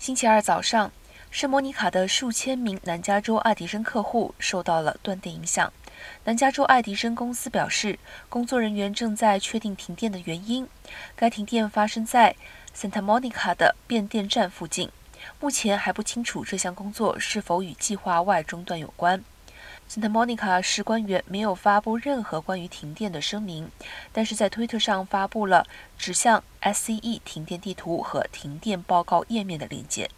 星期二早上，圣莫尼卡的数千名南加州爱迪生客户受到了断电影响。南加州爱迪生公司表示，工作人员正在确定停电的原因。该停电发生在 Santa Monica 的变电站附近。目前还不清楚这项工作是否与计划外中断有关。Santa Monica 市官员没有发布任何关于停电的声明，但是在推特上发布了指向 SCE 停电地图和停电报告页面的链接。